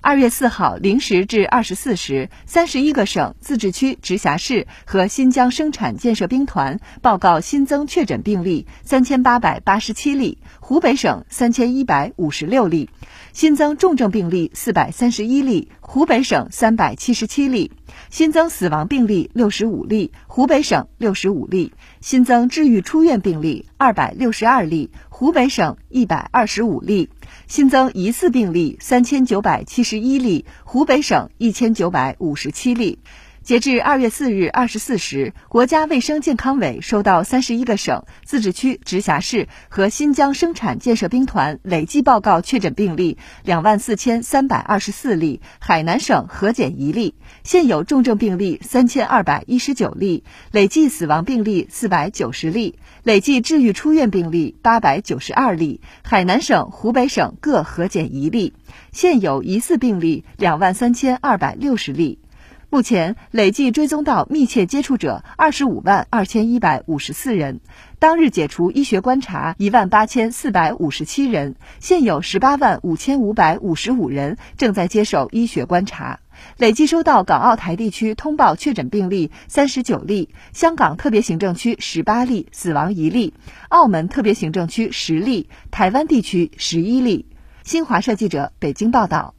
二月四号零时至二十四时，三十一个省、自治区、直辖市和新疆生产建设兵团报告新增确诊病例三千八百八十七例，湖北省三千一百五十六例，新增重症病例四百三十一例，湖北省三百七十七例，新增死亡病例六十五例，湖北省六十五例，新增治愈出院病例二百六十二例，湖北省一百二十五例。新增疑似病例三千九百七十一例，湖北省一千九百五十七例。截至二月四日二十四时，国家卫生健康委收到三十一个省、自治区、直辖市和新疆生产建设兵团累计报告确诊病例两万四千三百二十四例，海南省核检一例。现有重症病例三千二百一十九例，累计死亡病例四百九十例，累计治愈出院病例八百九十二例。海南省、湖北省各核检一例。现有疑似病例两万三千二百六十例。目前累计追踪到密切接触者二十五万二千一百五十四人，当日解除医学观察一万八千四百五十七人，现有十八万五千五百五十五人正在接受医学观察。累计收到港澳台地区通报确诊病例三十九例，香港特别行政区十八例，死亡一例；澳门特别行政区十例，台湾地区十一例。新华社记者北京报道。